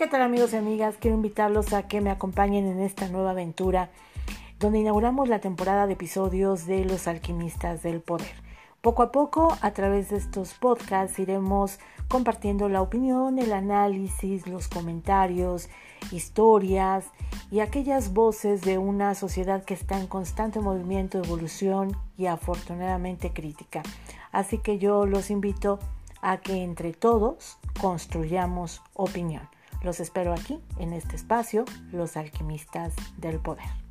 ¿Qué tal amigos y amigas? Quiero invitarlos a que me acompañen en esta nueva aventura donde inauguramos la temporada de episodios de Los Alquimistas del Poder. Poco a poco, a través de estos podcasts, iremos compartiendo la opinión, el análisis, los comentarios, historias y aquellas voces de una sociedad que está en constante movimiento, evolución y afortunadamente crítica. Así que yo los invito a que entre todos construyamos opinión. Los espero aquí, en este espacio, los alquimistas del poder.